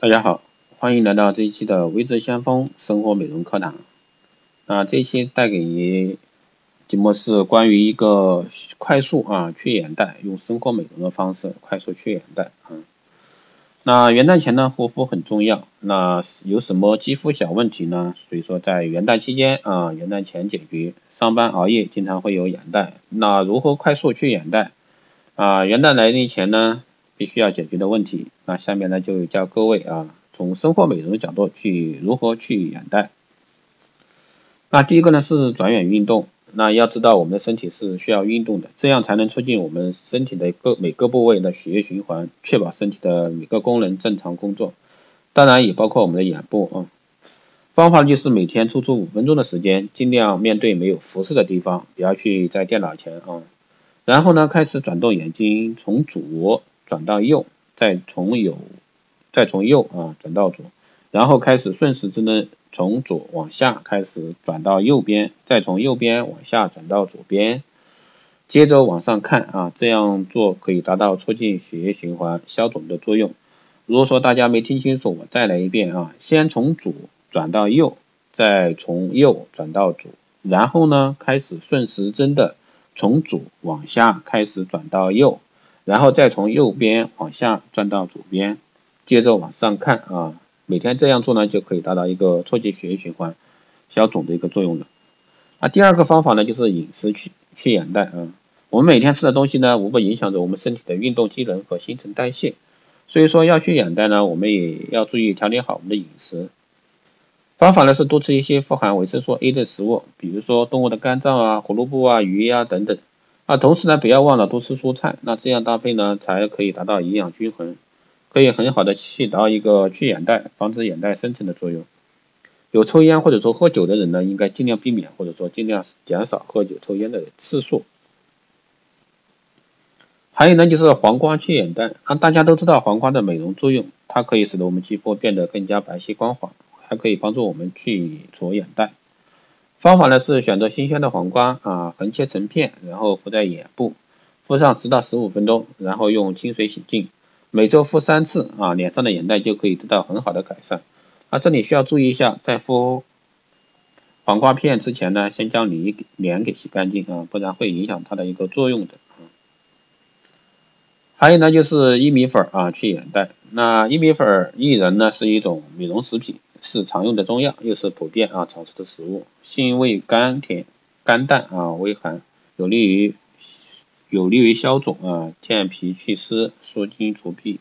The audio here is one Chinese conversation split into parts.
大家好，欢迎来到这一期的微智先锋生活美容课堂。那这一期带给你节目是关于一个快速啊去眼袋，用生活美容的方式快速去眼袋啊。那元旦前呢护肤很重要，那有什么肌肤小问题呢？所以说在元旦期间啊元旦前解决。上班熬夜经常会有眼袋，那如何快速去眼袋啊？元旦来临前呢？必须要解决的问题，那下面呢就教各位啊，从生活美容的角度去如何去眼袋。那第一个呢是转眼运动，那要知道我们的身体是需要运动的，这样才能促进我们身体的各每个部位的血液循环，确保身体的每个功能正常工作。当然也包括我们的眼部啊。方法就是每天抽出五分钟的时间，尽量面对没有辐射的地方，不要去在电脑前啊。然后呢开始转动眼睛，从左。转到右，再从右，再从右啊转到左，然后开始顺时针的从左往下开始转到右边，再从右边往下转到左边，接着往上看啊，这样做可以达到促进血液循环、消肿的作用。如果说大家没听清楚，我再来一遍啊，先从左转到右，再从右转到左，然后呢开始顺时针的从左往下开始转到右。然后再从右边往下转到左边，接着往上看啊，每天这样做呢，就可以达到一个促进血液循环、消肿的一个作用了。啊，第二个方法呢，就是饮食去去眼袋啊。我们每天吃的东西呢，无不影响着我们身体的运动机能和新陈代谢，所以说要去眼袋呢，我们也要注意调理好我们的饮食。方法呢是多吃一些富含维生素 A 的食物，比如说动物的肝脏啊、胡萝卜啊、鱼呀等等。啊，同时呢，不要忘了多吃蔬菜，那这样搭配呢，才可以达到营养均衡，可以很好的起到一个去眼袋、防止眼袋生成的作用。有抽烟或者说喝酒的人呢，应该尽量避免或者说尽量减少喝酒、抽烟的次数。还有呢，就是黄瓜去眼袋，啊，大家都知道黄瓜的美容作用，它可以使得我们肌肤变得更加白皙光滑，还可以帮助我们去除眼袋。方法呢是选择新鲜的黄瓜啊，横切成片，然后敷在眼部，敷上十到十五分钟，然后用清水洗净，每周敷三次啊，脸上的眼袋就可以得到很好的改善。啊，这里需要注意一下，在敷黄瓜片之前呢，先将你脸给洗干净啊，不然会影响它的一个作用的。还有呢就是薏米粉啊去眼袋，那薏米粉薏仁呢是一种美容食品。是常用的中药，又是普遍啊常吃的食物，性味甘甜甘淡啊，微寒，有利于有利于消肿啊，健脾祛湿，舒筋除痹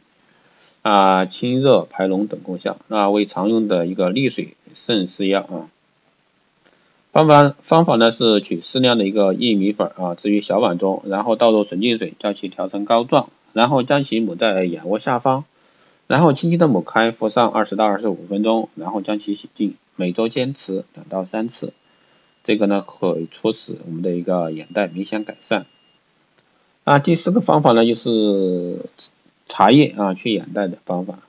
啊，清热排脓等功效，那为常用的一个利水渗湿药啊。方法方法呢是取适量的一个薏米粉啊，置于小碗中，然后倒入纯净水，将其调成膏状，然后将其抹在眼窝下方。然后轻轻的抹开，敷上二十到二十五分钟，然后将其洗净。每周坚持两到三次，这个呢可以促使我们的一个眼袋明显改善。啊，第四个方法呢就是茶叶啊去眼袋的方法。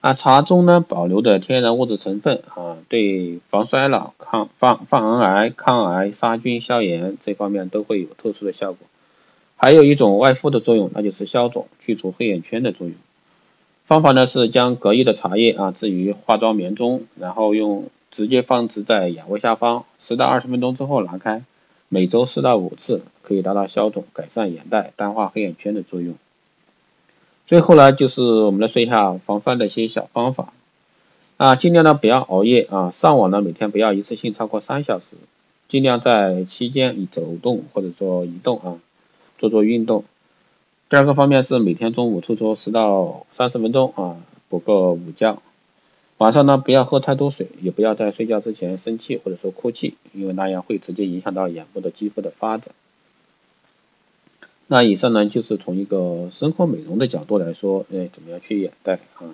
啊，茶中呢保留的天然物质成分啊，对防衰老、抗防防癌、抗癌、杀菌、消炎这方面都会有特殊的效果。还有一种外敷的作用，那就是消肿、去除黑眼圈的作用。方法呢是将隔夜的茶叶啊置于化妆棉中，然后用直接放置在眼窝下方，十到二十分钟之后拿开，每周四到五次，可以达到消肿、改善眼袋、淡化黑眼圈的作用。最后呢就是我们来说一下防范的一些小方法啊，尽量呢不要熬夜啊，上网呢每天不要一次性超过三小时，尽量在期间以走动或者说移动啊，做做运动。第二个方面是每天中午抽出十到三十分钟啊，补个午觉。晚上呢不要喝太多水，也不要在睡觉之前生气或者说哭泣，因为那样会直接影响到眼部的肌肤的发展。那以上呢就是从一个生活美容的角度来说，哎，怎么样去眼袋啊？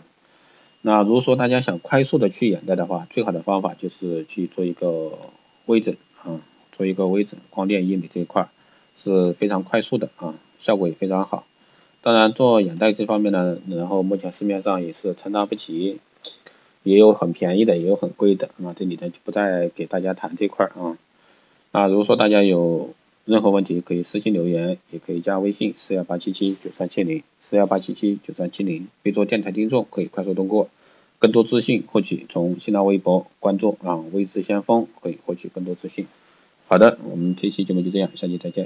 那如果说大家想快速的去眼袋的话，最好的方法就是去做一个微整啊，做一个微整，光电医美这一块是非常快速的啊。效果也非常好，当然做眼袋这方面呢，然后目前市面上也是参差不齐，也有很便宜的，也有很贵的，那，这里呢就不再给大家谈这块啊。那如果说大家有任何问题，可以私信留言，也可以加微信四幺八七七九三七零四幺八七七九三七零，备注电台听众，可以快速通过。更多资讯获取从新浪微博关注啊微知先锋可以获取更多资讯。好的，我们这期节目就这样，下期再见。